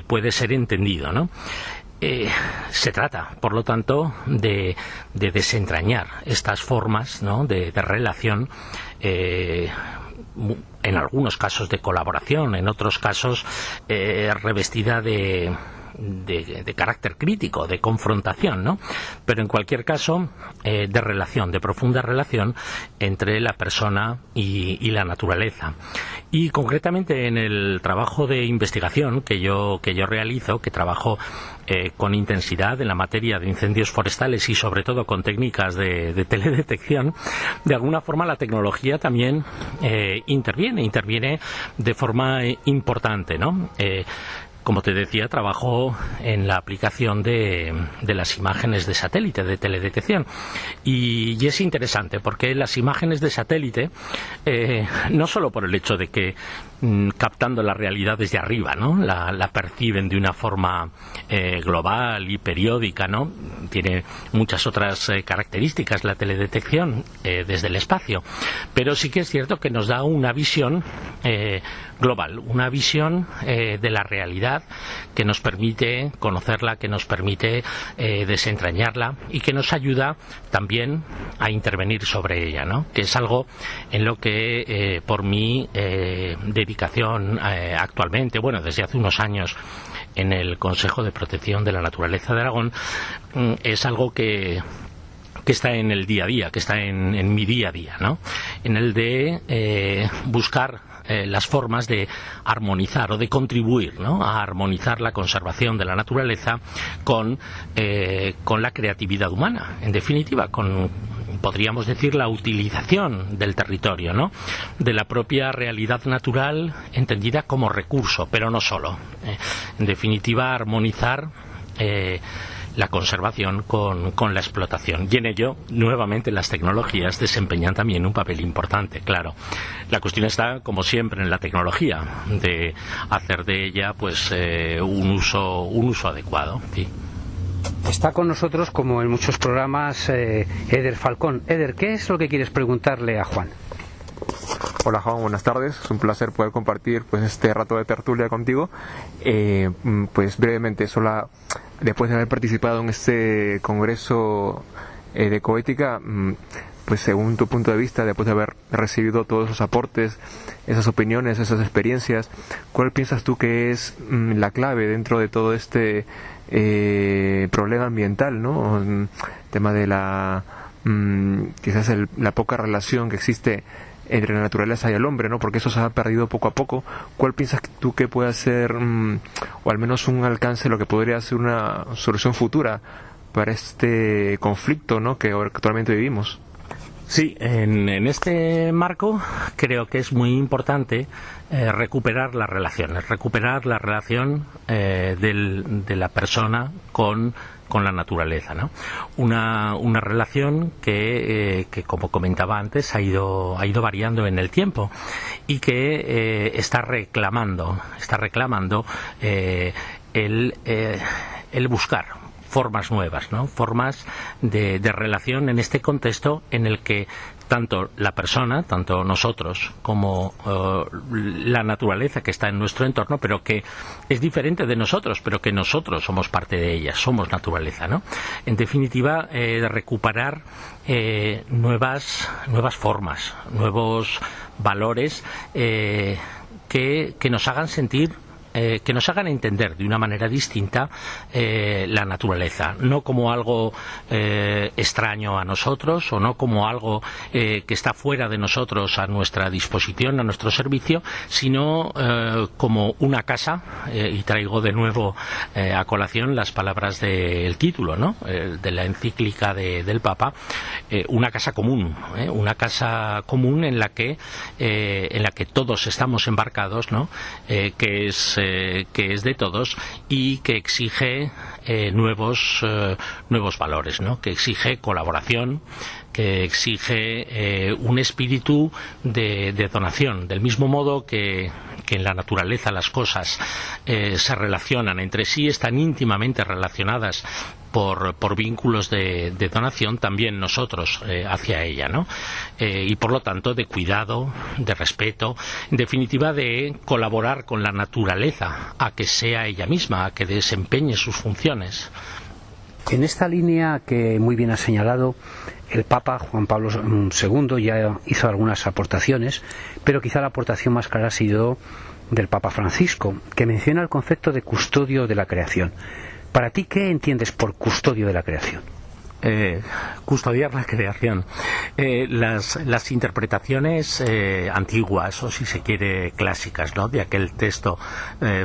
puede ser entendido. ¿no? Eh, se trata, por lo tanto, de, desentrañar estas formas de, relación eh, en algunos casos de colaboración, en otros casos revestida de, de, carácter crítico, de confrontación, ¿no? Pero en cualquier caso, eh, de relación, de profunda relación entre la persona y, la naturaleza. Y concretamente en el trabajo de investigación que yo, que yo realizo, que trabajo eh, con intensidad en la materia de incendios forestales y sobre todo con técnicas de, teledetección, de alguna forma la tecnología también eh, interviene, interviene de forma importante, ¿no? Como te decía, trabajo en la aplicación de, las imágenes de satélite, de teledetección. Y, es interesante porque las imágenes de satélite, eh, no solo por el hecho de que Mm, captando la realidad desde arriba, ¿no? La, perciben de una forma eh, global y periódica, ¿no? Tiene muchas otras eh, características la teledetección eh, desde el espacio, pero sí que es cierto que nos da una visión global, una visión de la realidad que nos permite conocerla, que nos permite desentrañarla y que nos ayuda también a intervenir sobre ella, ¿no? Que es algo en lo que por mí eh, actualmente, bueno, desde hace unos años en el Consejo de Protección de la Naturaleza de Aragón, mm, es algo que que está en el día a día, que está en, mi día a día, ¿no? En el de eh, buscar eh, las formas de armonizar o de contribuir ¿no? a armonizar la conservación de la naturaleza con, con la creatividad humana, en definitiva, con podríamos decir, la utilización del territorio, ¿no? De la propia realidad natural entendida como recurso, pero no solo. Eh, en definitiva, armonizar. Eh, la conservación con, con, la explotación. Y en ello, nuevamente, las tecnologías desempeñan también un papel importante, claro. La cuestión está, como siempre, en la tecnología, de hacer de ella pues eh, un, uso, un uso adecuado. Está con nosotros, como en muchos programas, eh, Eder Falcón. Eder, ¿qué es lo que quieres preguntarle a Juan? Hola Juan, buenas tardes. Es un placer poder compartir pues este rato de tertulia contigo. Eh, mm, pues brevemente, solo después de haber participado en este congreso eh, de coética, mm, pues según tu punto de vista, después de haber recibido todos esos aportes, esas opiniones, esas experiencias, ¿cuál piensas tú que es mm, la clave dentro de todo este eh, problema ambiental, ¿no? El tema de la mm, quizás la poca relación que existe entre la naturaleza y el hombre, ¿no? Porque eso se ha perdido poco a poco. ¿Cuál piensas tú que puede ser, mm, o al menos un alcance, lo que podría ser una solución futura para este conflicto, ¿no? Que actualmente vivimos? Sí, en, este marco creo que es muy importante eh, recuperar las relaciones, recuperar la relación eh, de la persona con, la naturaleza, ¿no? Una, una relación que, eh, que, como comentaba antes, ha ido, ha ido variando en el tiempo y que está reclamando, está reclamando el, el buscar formas nuevas, ¿no? formas de, relación en este contexto en el que tanto la persona, tanto nosotros como eh, la naturaleza que está en nuestro entorno, pero que es diferente de nosotros, pero que nosotros somos parte de ella, somos naturaleza, ¿no? En definitiva, eh, recuperar eh, nuevas nuevas formas, nuevos valores que, que nos hagan sentir eh, que nos hagan entender de una manera distinta eh, la naturaleza, no como algo eh, extraño a nosotros o no como algo que está fuera de nosotros a nuestra disposición, a nuestro servicio, sino como una casa, y traigo de nuevo a colación las palabras del título, ¿no? de la encíclica del Papa, una casa común, una casa común en la que en la que todos estamos embarcados, ¿no? que es eh, que es de todos y que exige eh, nuevos, eh, nuevos valores, ¿no? que exige colaboración, que exige un espíritu de, donación, del mismo modo que, en la naturaleza las cosas se relacionan entre sí, están íntimamente relacionadas por, por vínculos de, donación también nosotros eh, hacia ella, ¿no? Eh, y por lo tanto de cuidado, de respeto, en definitiva de colaborar con la naturaleza a que sea ella misma, a que desempeñe sus funciones. En esta línea que muy bien ha señalado, el Papa Juan Pablo II ya hizo algunas aportaciones, pero quizá la aportación más clara ha sido del Papa Francisco, que menciona el concepto de custodio de la creación. Para ti, ¿qué entiendes por custodio de la creación? Eh, custodiar la creación. Eh, las, interpretaciones eh, antiguas, o si se quiere clásicas, ¿no? de aquel texto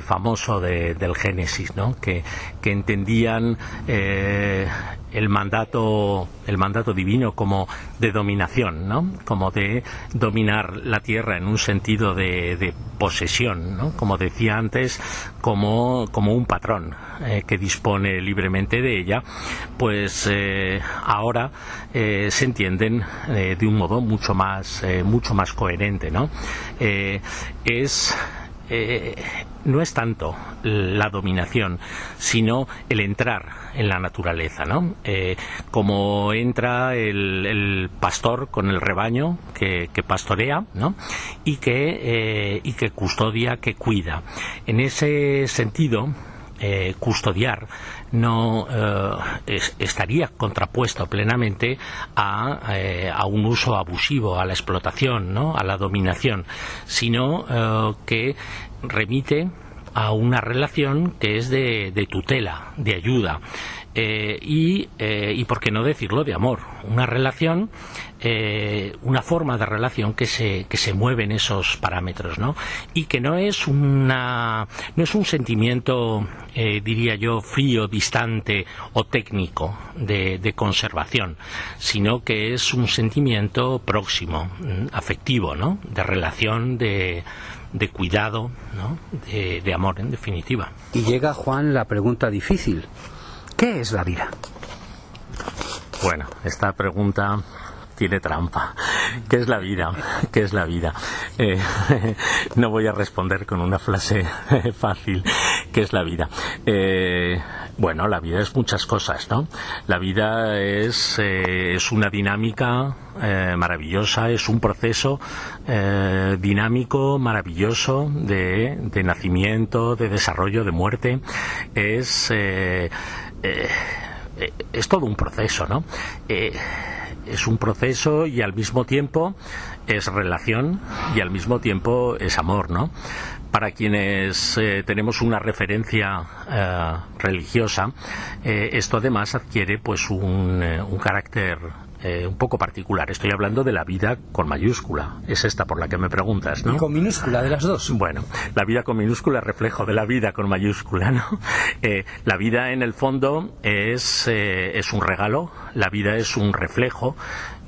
famoso de, del Génesis, ¿no? que, que entendían el mandato el mandato divino como de dominación no como de dominar la tierra en un sentido de, posesión no como decía antes como como un patrón eh, que dispone libremente de ella pues eh, ahora eh, se entienden de un modo mucho más mucho más coherente no es no es tanto la dominación, sino el entrar en la naturaleza, ¿no? Eh, como entra el, pastor con el rebaño que, pastorea, ¿no? Y que, eh, y que custodia, que cuida. En ese sentido, custodiar no estaría contrapuesto plenamente a, a, un uso abusivo, a la explotación, ¿no? a la dominación, sino que remite a una relación que es de, tutela, de ayuda. Eh, y, eh, y, por qué no decirlo, de amor. Una relación, eh, una forma de relación que se, que se mueve en esos parámetros, ¿no? Y que no es, una, no es un sentimiento, diría yo, frío, distante o técnico de, de, conservación, sino que es un sentimiento próximo, mm, afectivo, ¿no? De relación, de de cuidado, ¿no? de, de amor, en definitiva. Y llega, Juan, la pregunta difícil. ¿Qué es la vida? Bueno, esta pregunta tiene trampa. ¿Qué es la vida? ¿Qué es la vida? Eh, no voy a responder con una frase fácil. ¿Qué es la vida? Eh, bueno, la vida es muchas cosas, ¿no? La vida es, eh, es una dinámica maravillosa, es un proceso dinámico, maravilloso de, de, nacimiento, de desarrollo, de muerte. Es, es todo un proceso, ¿no? Es un proceso y al mismo tiempo es relación y al mismo tiempo es amor, ¿no? Para quienes eh, tenemos una referencia eh, religiosa, eh, esto además adquiere pues un, un carácter eh, un poco particular. Estoy hablando de la vida con mayúscula. Es esta por la que me preguntas, ¿no? ¿Y con minúscula de las dos? Bueno, la vida con minúscula es reflejo de la vida con mayúscula, ¿no? Eh, la vida en el fondo es, eh, es un regalo, la vida es un reflejo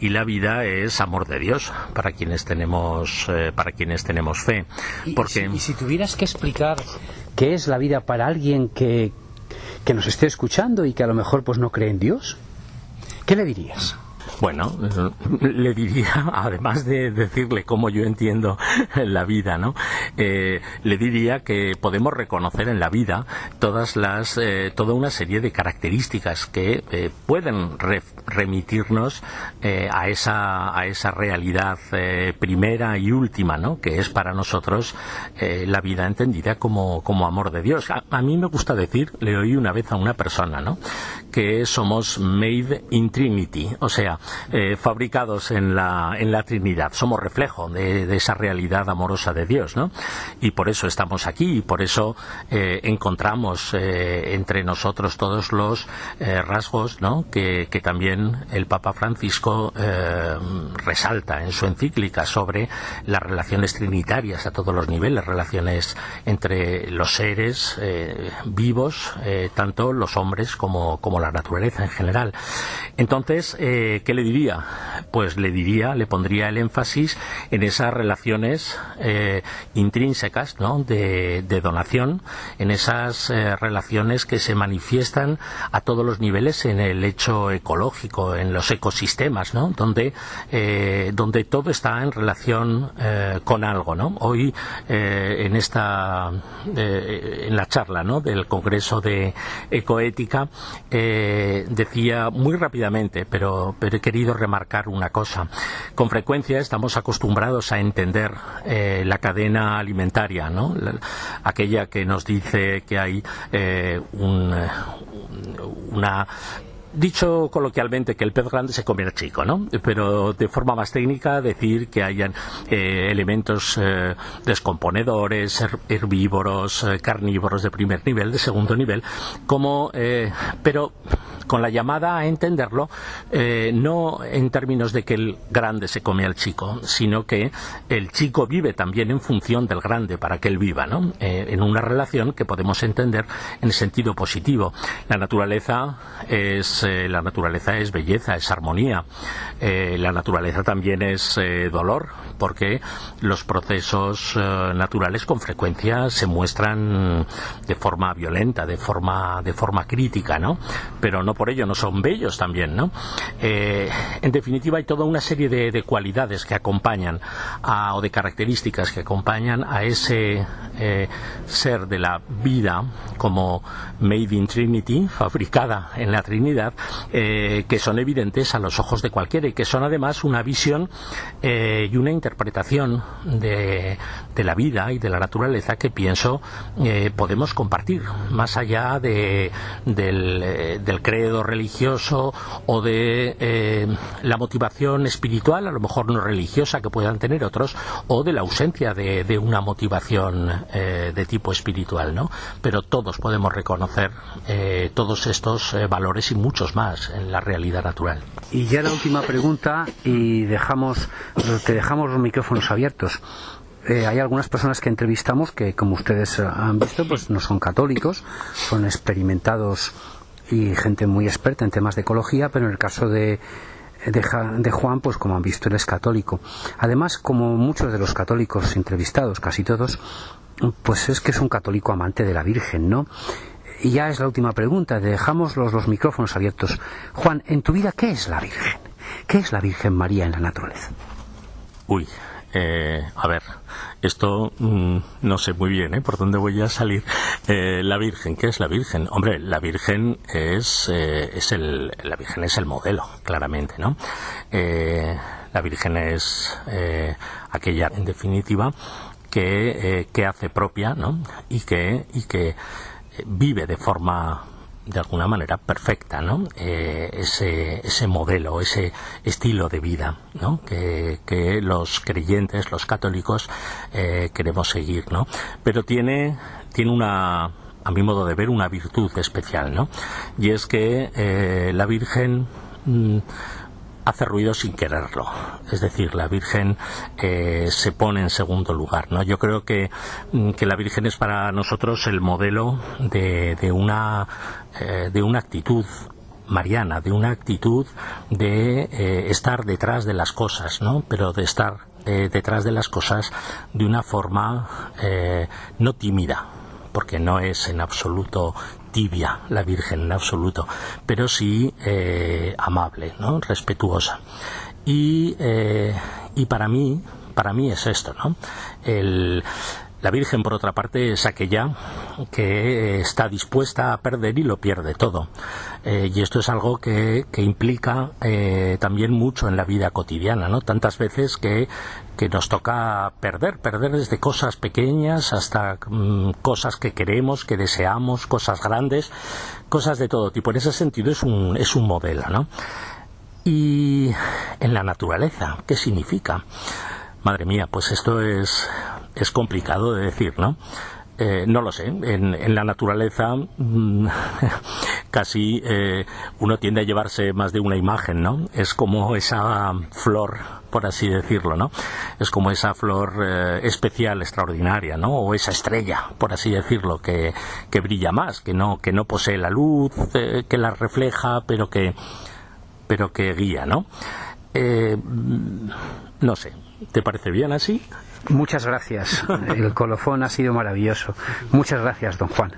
y la vida es amor de Dios para quienes tenemos para quienes tenemos fe. Porque... ¿Y si, tuvieras que explicar qué es la vida para alguien que, que nos esté escuchando y que a lo mejor pues no cree en Dios, ¿qué le dirías? Bueno, le diría, además de decirle cómo yo entiendo la vida, ¿no? Eh, le diría que podemos reconocer en la vida todas las, eh, toda una serie de características que eh, pueden remitirnos a esa, a esa realidad primera y última, ¿no? Que es para nosotros la vida entendida como, como amor de Dios. A, a, mí me gusta decir, le oí una vez a una persona, ¿no? Que somos made in Trinity, o sea, eh, fabricados en la, en la Trinidad. Somos reflejo de, esa realidad amorosa de Dios, ¿no? Y por eso estamos aquí y por eso eh, encontramos eh, entre nosotros todos los rasgos, ¿no? Que, que, también el Papa Francisco resalta en su encíclica sobre las relaciones trinitarias a todos los niveles, relaciones entre los seres vivos, tanto los hombres como, como la naturaleza en general. Entonces, ¿qué le diría? Pues le diría, le pondría el énfasis en esas relaciones eh, intrínsecas ¿no? de, donación, en esas eh, relaciones que se manifiestan a todos los niveles en el hecho ecológico, en los ecosistemas, ¿no? donde, eh, donde todo está en relación con algo. ¿no? Hoy, en esta en la charla ¿no? del Congreso de Ecoética, decía muy rápidamente, pero, pero querido remarcar una cosa. Con frecuencia estamos acostumbrados a entender eh, la cadena alimentaria, ¿no? aquella que nos dice que hay eh, un, una dicho coloquialmente que el pez grande se come al chico, ¿no? Pero de forma más técnica decir que hayan eh, elementos eh, descomponedores, herbívoros, carnívoros de primer nivel, de segundo nivel, como, pero con la llamada a entenderlo no en términos de que el grande se come al chico, sino que el chico vive también en función del grande para que él viva, ¿no? en una relación que podemos entender en sentido positivo. La naturaleza es eh, la naturaleza es belleza, es armonía. Eh, la naturaleza también es eh, dolor, porque los procesos naturales con frecuencia se muestran de forma violenta, de forma, de forma crítica, ¿no? Pero no por ello no son bellos también, ¿no? en definitiva, hay toda una serie de, cualidades que acompañan o de características que acompañan a ese ser de la vida como Made in Trinity, fabricada en la Trinidad, eh, que son evidentes a los ojos de cualquiera y que son además una visión eh, y una interpretación de, la vida y de la naturaleza que pienso eh, podemos compartir, más allá de, del, del, credo religioso o de la motivación espiritual, a lo mejor no religiosa que puedan tener otros, o de la ausencia de, de una motivación de tipo espiritual, ¿no? Pero todos podemos reconocer todos estos valores y muchos más en la realidad natural. Y ya la última pregunta y dejamos, te dejamos los micrófonos abiertos. Eh, hay algunas personas que entrevistamos que, como ustedes han visto, pues no son católicos, son experimentados y gente muy experta en temas de ecología, pero en el caso de, de, de, Juan, pues como han visto, él es católico. Además, como muchos de los católicos entrevistados, casi todos, pues es que es un católico amante de la Virgen, ¿no? Y ya es la última pregunta, dejamos los, los micrófonos abiertos. Juan, en tu vida, ¿qué es la Virgen? ¿Qué es la Virgen María en la naturaleza? Uy, eh, a ver, esto mm, no sé muy bien ¿eh? por dónde voy a salir. Eh, la Virgen, ¿qué es la Virgen? Hombre, la Virgen es, eh, es el, la Virgen es el modelo, claramente, ¿no? la Virgen es aquella, en definitiva, que, que hace propia, ¿no? Y que, y que vive de forma de alguna manera perfecta ¿no? Eh, ese, ese modelo, ese estilo de vida ¿no? que, que los creyentes, los católicos eh, queremos seguir. ¿no? Pero tiene, tiene una, a mi modo de ver, una virtud especial. ¿no? Y es que eh, la Virgen mm, hace ruido sin quererlo. Es decir, la Virgen eh, se pone en segundo lugar. ¿no? Yo creo que, mm, que la Virgen es para nosotros el modelo de, de una, eh, de una actitud mariana, de una actitud de eh, estar detrás de las cosas, ¿no? Pero de estar detrás de las cosas de una forma no tímida, porque no es en absoluto tibia la Virgen en absoluto, pero sí eh, amable, ¿no? respetuosa. Y, eh, y para mí, para mí es esto, ¿no? La Virgen, por otra parte, es aquella que está dispuesta a perder y lo pierde todo. Eh, y esto es algo que, implica eh, también mucho en la vida cotidiana, ¿no? Tantas veces que, nos toca perder, perder desde cosas pequeñas hasta mm, cosas que queremos, que deseamos, cosas grandes, cosas de todo tipo. En ese sentido es un, es un modelo, ¿no? Y en la naturaleza, ¿qué significa? Madre mía, pues esto es, es complicado de decir, ¿no? Eh, no lo sé. En, la naturaleza mm, casi eh, uno tiende a llevarse más de una imagen, ¿no? Es como esa flor, por así decirlo, ¿no? Es como esa flor eh, especial, extraordinaria, ¿no? O esa estrella, por así decirlo, que, que brilla más, que no, que no posee la luz, que la refleja, pero que, pero que guía, ¿no? Mm, no sé, ¿Te parece bien así? Muchas gracias. El colofón ha sido maravilloso. Muchas gracias, don Juan.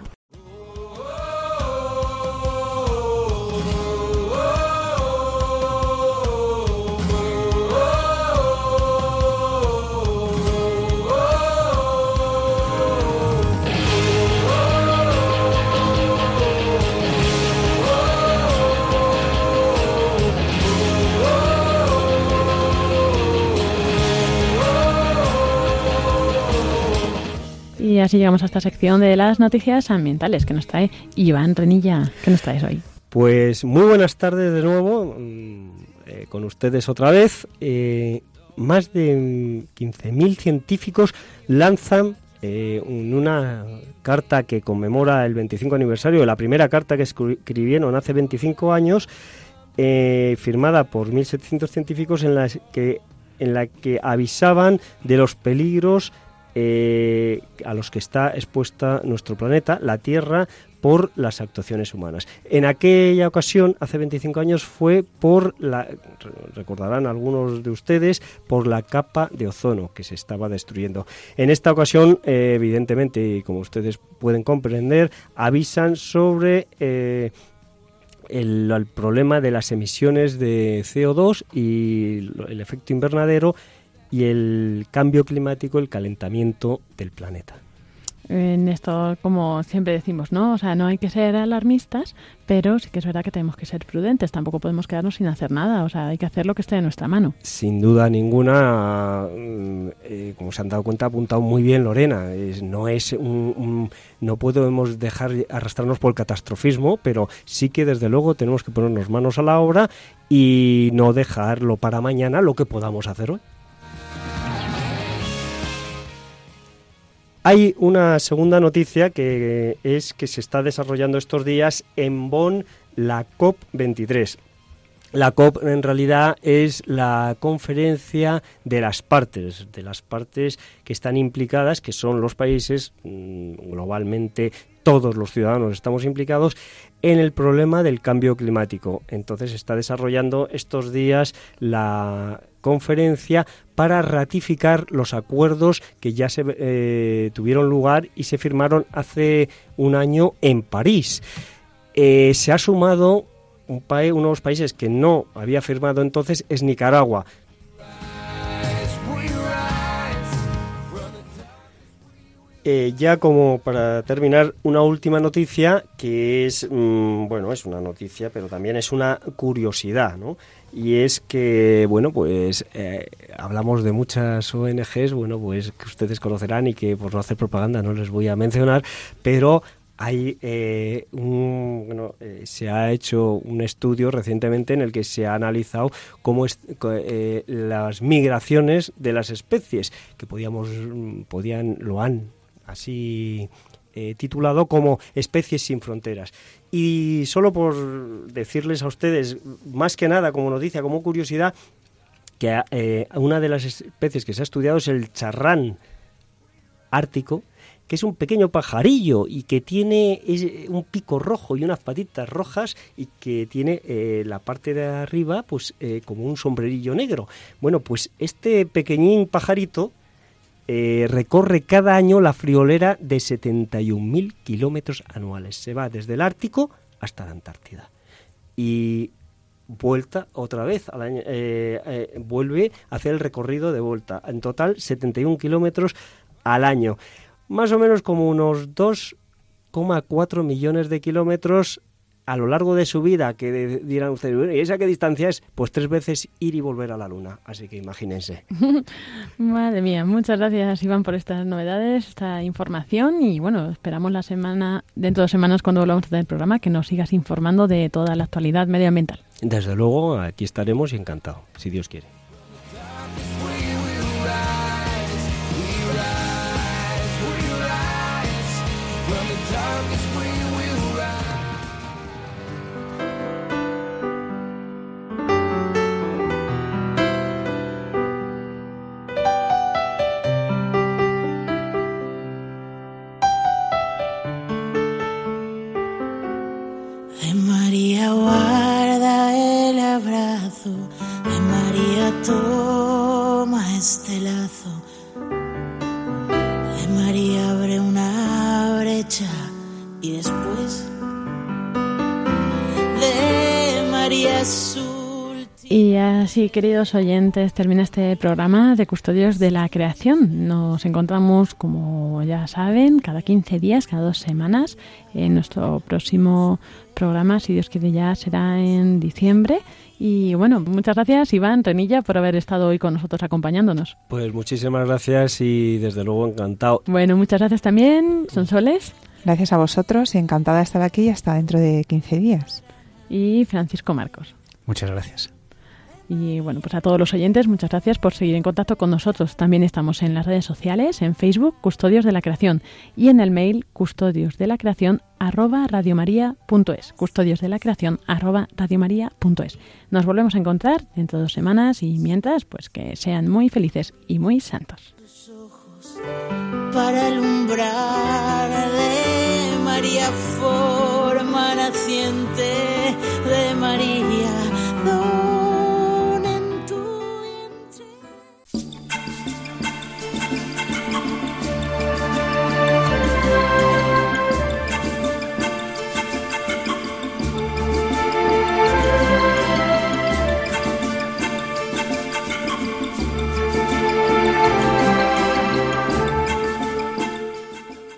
Llegamos a esta sección de las noticias ambientales que nos trae Iván Renilla. ¿Qué nos traes hoy? Pues muy buenas tardes de nuevo, mm, eh, con ustedes otra vez. Eh, más de 15.000 científicos lanzan eh, una carta que conmemora el 25 aniversario, la primera carta que escribieron hace 25 años, eh, firmada por 1.700 científicos en la que, en la que avisaban de los peligros eh, a los que está expuesta nuestro planeta, la Tierra, por las actuaciones humanas. En aquella ocasión, hace 25 años, fue por la, recordarán algunos de ustedes, por la capa de ozono que se estaba destruyendo. En esta ocasión, eh, evidentemente, y como ustedes pueden comprender, avisan sobre... Eh, el, problema de las emisiones de CO2 y el efecto invernadero y el cambio climático, el calentamiento del planeta en esto, como siempre decimos, ¿no? O sea, no hay que ser alarmistas, pero sí que es verdad que tenemos que ser prudentes. Tampoco podemos quedarnos sin hacer nada. O sea, hay que hacer lo que esté en nuestra mano. Sin duda ninguna, mm, eh, como se han dado cuenta, ha apuntado muy bien Lorena. no es un, no podemos dejar arrastrarnos por el catastrofismo, pero sí que desde luego tenemos que ponernos manos a la obra y no dejarlo para mañana lo que podamos hacer hoy. Hay una segunda noticia que es que se está desarrollando estos días en Bonn la COP23. La COP en realidad es la conferencia de las partes, de las partes que están implicadas, que son los países, mm, globalmente todos los ciudadanos estamos implicados en el problema del cambio climático. Entonces está desarrollando estos días la conferencia para ratificar los acuerdos que ya se eh, tuvieron lugar y se firmaron hace un año en París. Eh, se ha sumado un de los países que no había firmado entonces es Nicaragua. Eh, ya como para terminar, una última noticia que es, mm, bueno, es una noticia, pero también es una curiosidad, ¿no? Y es que, bueno, pues eh, hablamos de muchas ONGs, bueno, pues que ustedes conocerán y que por no hacer propaganda no les voy a mencionar, pero hay eh, un, bueno, se ha hecho un estudio recientemente en el que se ha analizado cómo es, las migraciones de las especies que podíamos podían lo han así eh, titulado como Especies sin Fronteras. Y solo por decirles a ustedes, más que nada como noticia, como curiosidad, que eh, una de las especies que se ha estudiado es el charrán ártico, que es un pequeño pajarillo y que tiene un pico rojo y unas patitas rojas y que tiene eh, la parte de arriba pues como un sombrerillo negro. Bueno, pues este pequeñín pajarito eh, recorre cada año la friolera de 71.000 kilómetros anuales. Se va desde el Ártico hasta la Antártida. Y vuelta otra vez, al año, eh, eh, vuelve a hacer el recorrido de vuelta. En total, 71 kilómetros al año. Más o menos como unos 2,4 millones de kilómetros a lo largo de su vida, que dirán ustedes, ¿y esa qué distancia es? Pues tres veces ir y volver a la Luna. Así que imagínense. Madre mía, muchas gracias Iván por estas novedades, esta información y bueno, esperamos la semana, dentro de semanas cuando volvamos a tener el programa, que nos sigas informando de toda la actualidad medioambiental. Desde luego, aquí estaremos y encantado, si Dios quiere. Sí, queridos oyentes, termina este programa de Custodios de la Creación. Nos encontramos, como ya saben, cada 15 días, cada dos semanas. En nuestro próximo programa, si Dios quiere, ya será en diciembre. Y bueno, muchas gracias Iván Renilla por haber estado hoy con nosotros acompañándonos. Pues muchísimas gracias y desde luego encantado. Bueno, muchas gracias también, Sonsoles. Gracias a vosotros y encantada de estar aquí hasta dentro de 15 días. Y Francisco Marcos. Muchas gracias. Y bueno, pues a todos los oyentes, muchas gracias por seguir en contacto con nosotros. También estamos en las redes sociales, en Facebook, Custodios de la Creación, y en el mail custodios de la creación arroba radiomaria.es. Custodios de la creación arroba radiomaria.es. Nos volvemos a encontrar dentro de dos semanas y mientras, pues que sean muy felices y muy santos. Para alumbrar de María, forma naciente de María